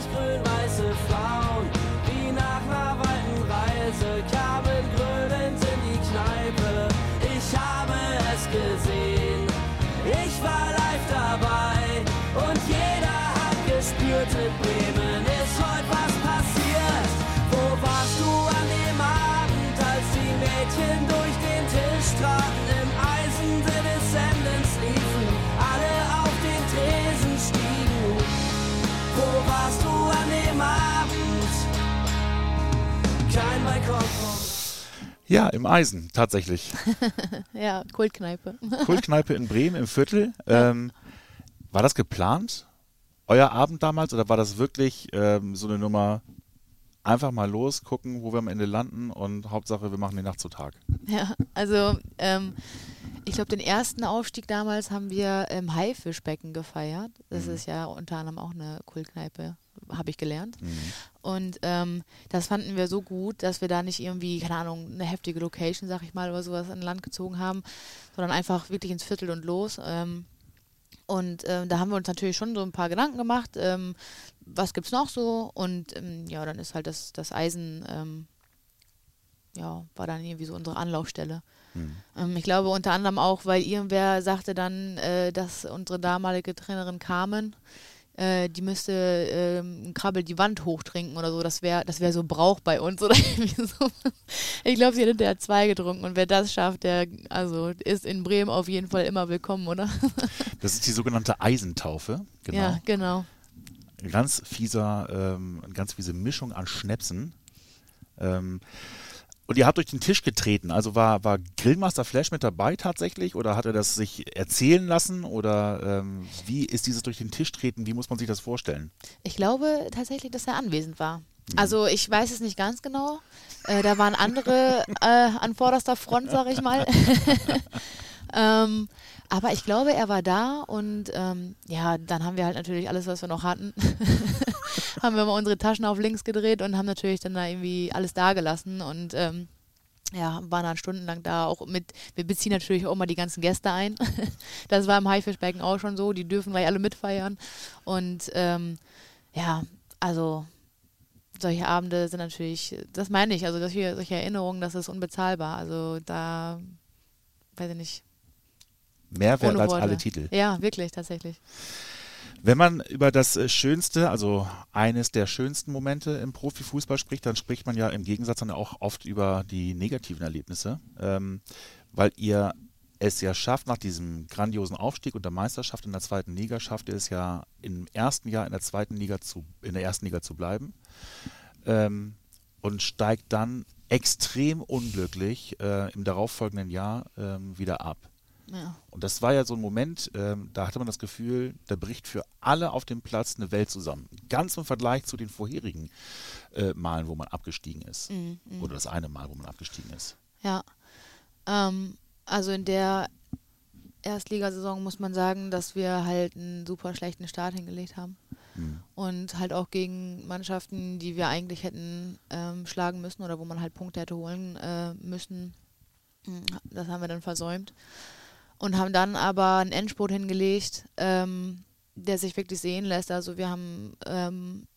ich grün. Ja, im Eisen, tatsächlich. ja, Kultkneipe. Kultkneipe in Bremen im Viertel. Ähm, war das geplant? Euer Abend damals oder war das wirklich ähm, so eine Nummer, einfach mal los, gucken, wo wir am Ende landen und Hauptsache, wir machen die Nacht zu Tag? Ja, also ähm, ich glaube, den ersten Aufstieg damals haben wir im Haifischbecken gefeiert. Das Mhm. ist ja unter anderem auch eine Kultkneipe, habe ich gelernt. Mhm. Und ähm, das fanden wir so gut, dass wir da nicht irgendwie, keine Ahnung, eine heftige Location, sag ich mal, oder sowas in Land gezogen haben, sondern einfach wirklich ins Viertel und los. Ähm, und ähm, da haben wir uns natürlich schon so ein paar Gedanken gemacht, ähm, was gibt's noch so? Und ähm, ja, dann ist halt das, das Eisen, ähm, ja, war dann irgendwie so unsere Anlaufstelle. Mhm. Ich glaube unter anderem auch, weil irgendwer sagte dann, äh, dass unsere damalige Trainerin Carmen, äh, die müsste ähm, ein Krabbel die Wand hochtrinken oder so. Das wäre das wär so Brauch bei uns oder irgendwie so. Ich glaube, sie hat hinterher zwei getrunken und wer das schafft, der also ist in Bremen auf jeden Fall immer willkommen, oder? Das ist die sogenannte Eisentaufe. Genau. Ja, genau. Ganz fieser, ähm, eine ganz fiese Mischung an Schnäpsen. Ähm, und ihr habt durch den Tisch getreten. Also war, war Grillmaster Flash mit dabei tatsächlich oder hat er das sich erzählen lassen? Oder ähm, wie ist dieses durch den Tisch treten? Wie muss man sich das vorstellen? Ich glaube tatsächlich, dass er anwesend war. Also ich weiß es nicht ganz genau. Äh, da waren andere äh, an vorderster Front, sag ich mal. ähm, aber ich glaube, er war da und ähm, ja, dann haben wir halt natürlich alles, was wir noch hatten, haben wir mal unsere Taschen auf links gedreht und haben natürlich dann da irgendwie alles da gelassen und ähm, ja, waren dann stundenlang da auch mit, wir beziehen natürlich auch mal die ganzen Gäste ein. das war im Haifischbecken auch schon so, die dürfen gleich alle mitfeiern. Und ähm, ja, also solche Abende sind natürlich, das meine ich, also solche, solche Erinnerungen, das ist unbezahlbar. Also da, weiß ich nicht. Mehr wert als alle Titel. Ja, wirklich, tatsächlich. Wenn man über das äh, Schönste, also eines der schönsten Momente im Profifußball spricht, dann spricht man ja im Gegensatz dann auch oft über die negativen Erlebnisse, ähm, weil ihr es ja schafft, nach diesem grandiosen Aufstieg und der Meisterschaft in der zweiten Liga, schafft ihr es ja im ersten Jahr in der zweiten Liga zu, in der ersten Liga zu bleiben ähm, und steigt dann extrem unglücklich äh, im darauffolgenden Jahr ähm, wieder ab. Ja. Und das war ja so ein Moment, ähm, da hatte man das Gefühl, da bricht für alle auf dem Platz eine Welt zusammen. Ganz im Vergleich zu den vorherigen äh, Malen, wo man abgestiegen ist. Mhm, mhm. Oder das eine Mal, wo man abgestiegen ist. Ja. Ähm, also in der Erstligasaison muss man sagen, dass wir halt einen super schlechten Start hingelegt haben. Hm. Und halt auch gegen Mannschaften, die wir eigentlich hätten ähm, schlagen müssen oder wo man halt Punkte hätte holen äh, müssen. Mm, Das haben wir dann versäumt. Und haben dann aber einen Endspurt hingelegt, ähm, der sich wirklich sehen lässt. Also wir haben ähm,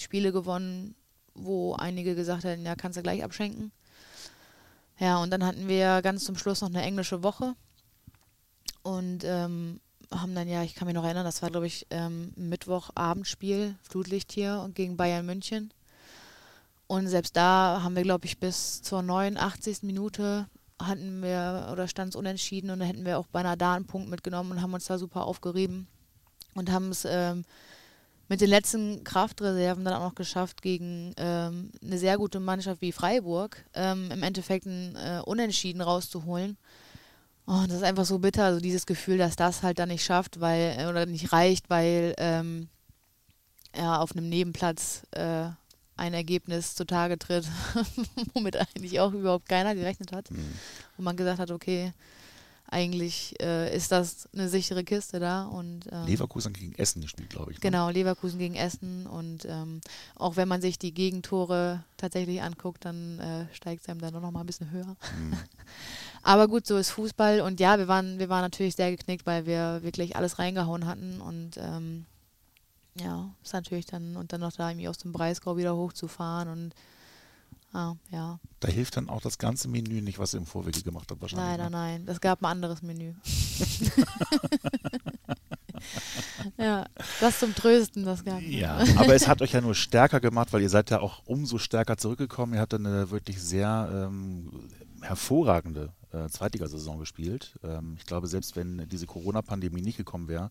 Spiele gewonnen, wo einige gesagt hätten, ja, kannst du gleich abschenken. Ja, und dann hatten wir ganz zum Schluss noch eine englische Woche und ähm, haben dann, ja, ich kann mich noch erinnern, das war, glaube ich, ähm, Mittwochabendspiel, Flutlicht hier und gegen Bayern München. Und selbst da haben wir, glaube ich, bis zur 89. Minute hatten wir oder stand es unentschieden und da hätten wir auch beinahe da einen Punkt mitgenommen und haben uns da super aufgerieben und haben es ähm, mit den letzten Kraftreserven dann auch noch geschafft, gegen ähm, eine sehr gute Mannschaft wie Freiburg ähm, im Endeffekt ein äh, Unentschieden rauszuholen. Oh, das ist einfach so bitter, also dieses Gefühl, dass das halt dann nicht schafft, weil, äh, oder nicht reicht, weil ähm, ja, auf einem Nebenplatz äh, ein Ergebnis zutage tritt, womit eigentlich auch überhaupt keiner gerechnet hat. Hm. Wo man gesagt hat, okay, eigentlich äh, ist das eine sichere Kiste da und ähm, Leverkusen gegen Essen gespielt, glaube ich. Ne? Genau, Leverkusen gegen Essen und ähm, auch wenn man sich die Gegentore tatsächlich anguckt, dann äh, steigt es einem dann noch mal ein bisschen höher. Hm. Aber gut, so ist Fußball und ja, wir waren, wir waren natürlich sehr geknickt, weil wir wirklich alles reingehauen hatten und ähm, ja, ist natürlich dann und dann noch da irgendwie aus dem Breisgau wieder hochzufahren und ah, ja, Da hilft dann auch das ganze Menü nicht, was ihr im Vorwege gemacht habt wahrscheinlich. leider ne? nein, es gab ein anderes Menü. ja, das zum Trösten, das gab Ja, aber es hat euch ja nur stärker gemacht, weil ihr seid ja auch umso stärker zurückgekommen. Ihr habt dann eine wirklich sehr ähm, hervorragende äh, Zweitligasaison gespielt. Ähm, ich glaube, selbst wenn diese Corona-Pandemie nicht gekommen wäre,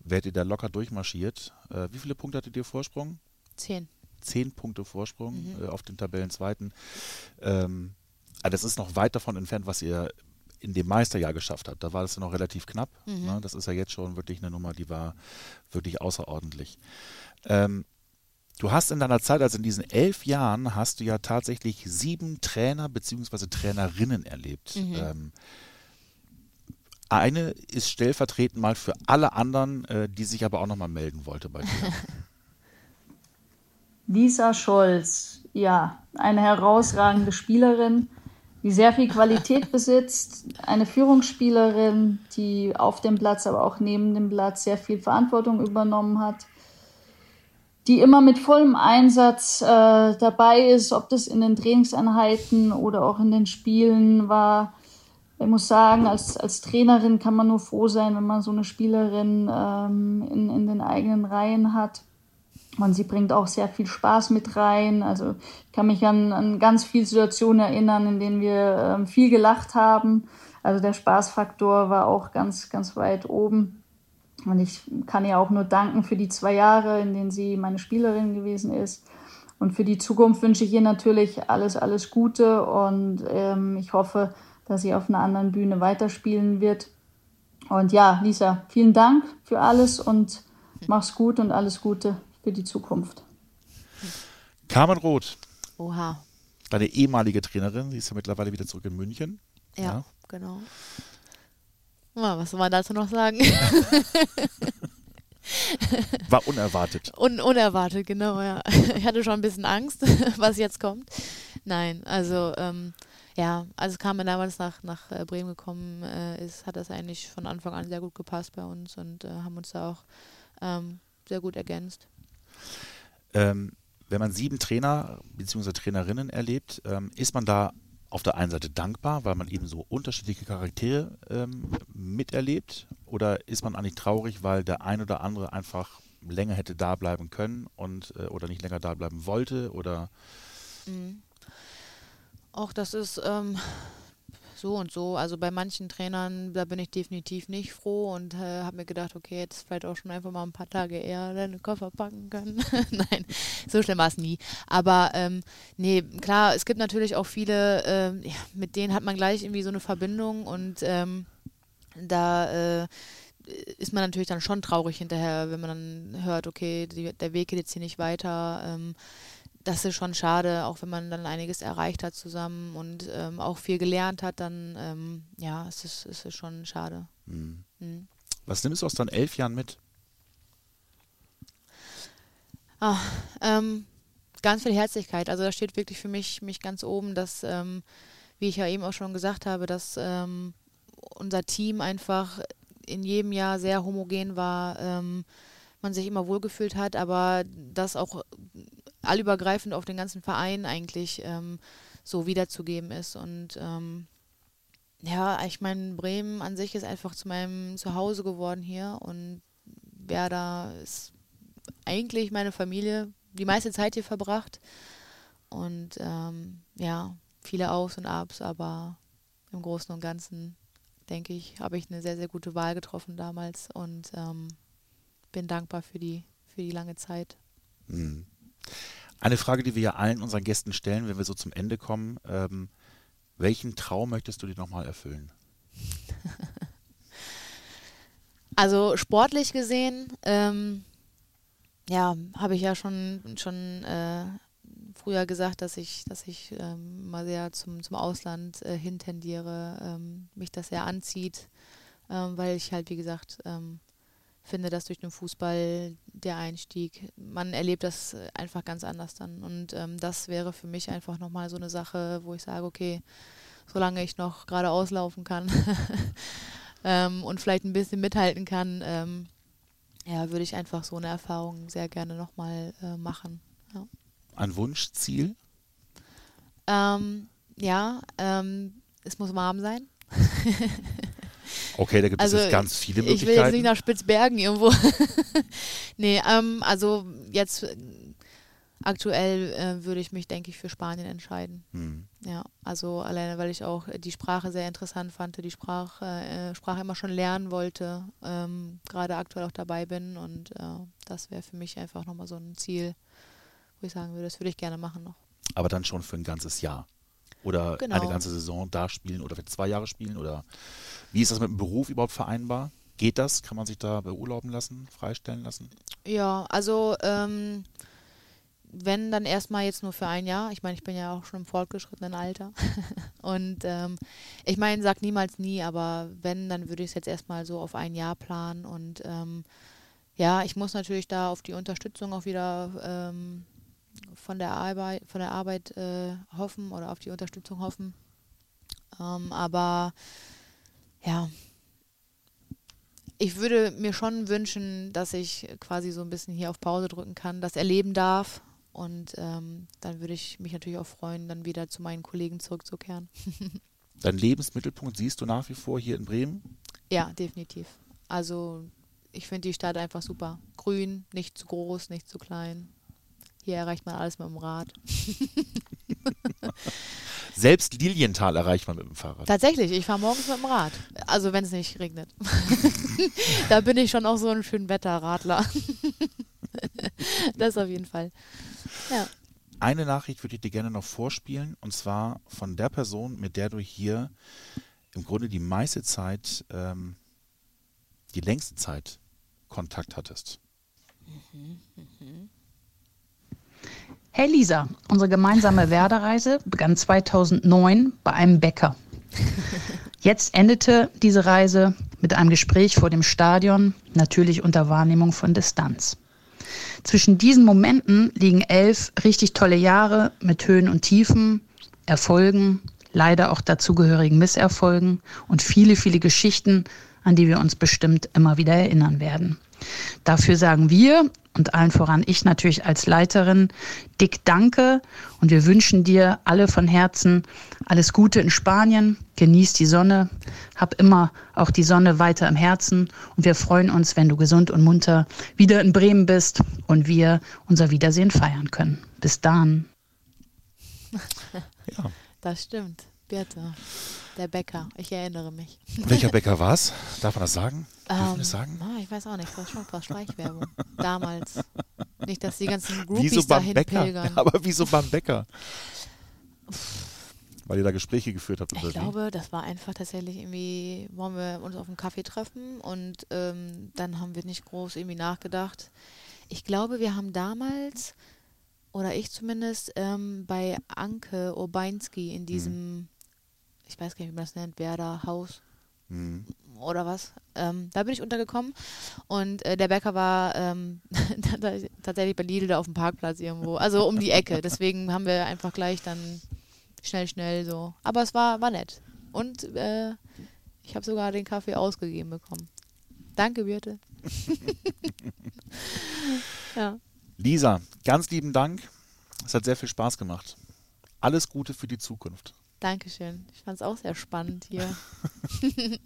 wärt ihr da locker durchmarschiert. Äh, wie viele Punkte hattet ihr Vorsprung? Zehn. Zehn Punkte Vorsprung Mhm. äh, auf den Tabellenzweiten. Ähm, ah, das ist noch weit davon entfernt, was ihr in dem Meisterjahr geschafft habt. Da war das ja noch relativ knapp. Mhm. Ne? Das ist ja jetzt schon wirklich eine Nummer, die war wirklich außerordentlich. Ähm, du hast in deiner Zeit, also in diesen elf Jahren, hast du ja tatsächlich sieben Trainer bzw. Trainerinnen erlebt. Mhm. Ähm, eine ist stellvertretend mal für alle anderen, äh, die sich aber auch nochmal melden wollte bei dir. Lisa Scholz, ja, eine herausragende Spielerin, die sehr viel Qualität besitzt, eine Führungsspielerin, die auf dem Platz, aber auch neben dem Platz sehr viel Verantwortung übernommen hat, die immer mit vollem Einsatz äh, dabei ist, ob das in den Trainingseinheiten oder auch in den Spielen war. Ich muss sagen, als, als Trainerin kann man nur froh sein, wenn man so eine Spielerin ähm, in, in den eigenen Reihen hat. Und sie bringt auch sehr viel Spaß mit rein. Also ich kann mich an, an ganz viele Situationen erinnern, in denen wir ähm, viel gelacht haben. Also der Spaßfaktor war auch ganz, ganz weit oben. Und ich kann ihr auch nur danken für die zwei Jahre, in denen sie meine Spielerin gewesen ist. Und für die Zukunft wünsche ich ihr natürlich alles, alles Gute. Und ähm, ich hoffe, dass sie auf einer anderen Bühne weiterspielen wird. Und ja, Lisa, vielen Dank für alles und mach's gut und alles Gute für die Zukunft. Carmen Roth, Oha. deine ehemalige Trainerin, sie ist ja mittlerweile wieder zurück in München. Ja, Ja. genau. Na, was soll man dazu noch sagen? War unerwartet. Un unerwartet, genau, ja. Ich hatte schon ein bisschen Angst, was jetzt kommt. Nein, also ähm, ja, als Carmen damals nach, nach äh, Bremen gekommen äh, ist, hat das eigentlich von Anfang an sehr gut gepasst bei uns und äh, haben uns da auch ähm, sehr gut ergänzt. Ähm, wenn man sieben Trainer bzw. Trainerinnen erlebt, ähm, ist man da auf der einen Seite dankbar, weil man eben so unterschiedliche Charaktere ähm, miterlebt? Oder ist man eigentlich traurig, weil der ein oder andere einfach länger hätte da bleiben können und äh, oder nicht länger da bleiben wollte? Oder Mhm. Auch das ist ähm, so und so. Also bei manchen Trainern, da bin ich definitiv nicht froh und äh, habe mir gedacht, okay, jetzt vielleicht auch schon einfach mal ein paar Tage eher deine Koffer packen können. Nein, so schlimm war es nie. Aber ähm, nee, klar, es gibt natürlich auch viele, ähm, ja, mit denen hat man gleich irgendwie so eine Verbindung und ähm, da äh, ist man natürlich dann schon traurig hinterher, wenn man dann hört, okay, die, der Weg geht jetzt hier nicht weiter. Ähm, das ist schon schade, auch wenn man dann einiges erreicht hat zusammen und ähm, auch viel gelernt hat, dann ähm, ja, es ist, es ist schon schade. hm. Mhm. was nimmst du aus deinen elf Jahren mit? Ah, ähm, ganz viel Herzlichkeit. Also da steht wirklich für mich, mich ganz oben, dass, ähm, wie ich ja eben auch schon gesagt habe, dass ähm, unser Team einfach in jedem Jahr sehr homogen war, ähm, man sich immer wohlgefühlt hat, aber das auch allübergreifend auf den ganzen Verein eigentlich ähm, so wiederzugeben ist. Und ähm, ja, ich meine, Bremen an sich ist einfach zu meinem Zuhause geworden hier und Werder ist eigentlich meine Familie die meiste Zeit hier verbracht. Und ähm, ja, viele Aufs und Abs, aber im Großen und Ganzen, denke ich, habe ich eine sehr, sehr gute Wahl getroffen damals und ähm, bin dankbar für die, für die lange Zeit. Hm. Eine Frage, die wir ja allen unseren Gästen stellen, wenn wir so zum Ende kommen. Ähm, welchen Traum möchtest du dir nochmal erfüllen? Also sportlich gesehen, ähm, ja, habe ich ja schon, schon äh, früher gesagt, dass ich, dass ich ähm, mal sehr zum, zum Ausland äh, hintendiere, ähm, mich das sehr anzieht, ähm, weil ich halt, wie gesagt, ähm, finde, dass durch den Fußball der Einstieg, man erlebt das einfach ganz anders dann. Und ähm, das wäre für mich einfach nochmal so eine Sache, wo ich sage, okay, solange ich noch gerade auslaufen kann ähm, und vielleicht ein bisschen mithalten kann, ähm, ja, würde ich einfach so eine Erfahrung sehr gerne nochmal äh, machen. Ja, Ein Wunschziel? ähm, ja ähm, es muss warm sein. Okay, da gibt es Also jetzt ganz viele Ich will jetzt Möglichkeiten. nicht nach Spitzbergen irgendwo. nee, ähm, also jetzt äh, aktuell äh, würde ich mich, denke ich, für Spanien entscheiden. Hm. Ja, also alleine, weil ich auch die Sprache sehr interessant fand, die Sprache, äh, Sprache immer schon lernen wollte, ähm, gerade aktuell auch dabei bin und äh, das wäre für mich einfach nochmal so ein Ziel, wo ich sagen würde, das würde ich gerne machen noch. Aber dann schon für ein ganzes Jahr. Oder Genau. eine ganze Saison da spielen oder für zwei Jahre spielen? Oder wie ist das mit dem Beruf überhaupt vereinbar? Geht das? Kann man sich da beurlauben lassen, freistellen lassen? Ja, also ähm, wenn dann erstmal jetzt nur für ein Jahr. Ich meine, ich bin ja auch schon im fortgeschrittenen Alter. Und ähm, ich meine, sag niemals nie, aber wenn, dann würde ich es jetzt erstmal so auf ein Jahr planen. Und ähm, ja, ich muss natürlich da auf die Unterstützung auch wieder ähm, von der Arbeit, von der Arbeit äh, hoffen oder auf die Unterstützung hoffen. Ähm, aber ja, ich würde mir schon wünschen, dass ich quasi so ein bisschen hier auf Pause drücken kann, das erleben darf. Und ähm, dann würde ich mich natürlich auch freuen, dann wieder zu meinen Kollegen zurückzukehren. Dein Lebensmittelpunkt siehst du nach wie vor hier in Bremen? ja, definitiv. Also ich finde die Stadt einfach super. Grün, nicht zu groß, nicht zu klein. Hier erreicht man alles mit dem Rad. Selbst Lilienthal erreicht man mit dem Fahrrad. Tatsächlich, ich fahre morgens mit dem Rad. Also wenn es nicht regnet. da bin ich schon auch so ein schön Wetterradler. das auf jeden Fall. Ja. Eine Nachricht würde ich dir gerne noch vorspielen, und zwar von der Person, mit der du hier im Grunde die meiste Zeit, ähm, die längste Zeit Kontakt hattest. Hey Lisa, unsere gemeinsame Werderreise begann 2009 bei einem Bäcker. Jetzt endete diese Reise mit einem Gespräch vor dem Stadion, natürlich unter Wahrnehmung von Distanz. Zwischen diesen Momenten liegen elf richtig tolle Jahre mit Höhen und Tiefen, Erfolgen, leider auch dazugehörigen Misserfolgen und viele, viele Geschichten, an die wir uns bestimmt immer wieder erinnern werden. Dafür sagen wir und allen voran ich natürlich als Leiterin dick Danke und wir wünschen dir alle von Herzen alles Gute in Spanien. Genieß die Sonne, hab immer auch die Sonne weiter im Herzen und wir freuen uns, wenn du gesund und munter wieder in Bremen bist und wir unser Wiedersehen feiern können. Bis dann. Ja. Das stimmt. Birte, der Bäcker, ich erinnere mich. Welcher Bäcker war es? Darf man das sagen? Dürfen Ähm, das sagen? Ich weiß auch nicht, das war schon fast Schleichwerbung. Damals. Nicht, dass die ganzen Wieso Groupies beim dahin Bäcker? pilgern. Aber wieso beim Bäcker? Weil ihr da Gespräche geführt habt. Ich oder wie? glaube, das war einfach tatsächlich irgendwie, wollen wir uns auf einen Kaffee treffen und ähm, dann haben wir nicht groß irgendwie nachgedacht. Ich glaube, wir haben damals, oder ich zumindest, ähm, bei Anke Urbeinski in diesem, ich weiß gar nicht, wie man das nennt, Werder Haus Hm. oder was. Ähm, da bin ich untergekommen und äh, der Bäcker war ähm, tatsächlich bei Lidl da auf dem Parkplatz irgendwo, also um die Ecke. Deswegen haben wir einfach gleich dann schnell, schnell so. Aber es war, war nett. Und äh, ich habe sogar den Kaffee ausgegeben bekommen. Danke, Birte. ja. Lisa, ganz lieben Dank. Es hat sehr viel Spaß gemacht. Alles Gute für die Zukunft. Dankeschön. Ich fand es auch sehr spannend hier.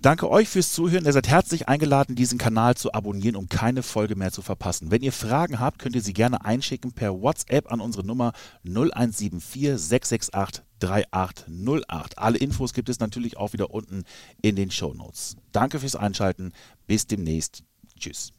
Danke euch fürs Zuhören. Ihr seid herzlich eingeladen, diesen Kanal zu abonnieren, um keine Folge mehr zu verpassen. Wenn ihr Fragen habt, könnt ihr sie gerne einschicken per WhatsApp an unsere Nummer 0174 668 3808. Alle Infos gibt es natürlich auch wieder unten in den Show Notes. Danke fürs Einschalten. Bis demnächst. Tschüss.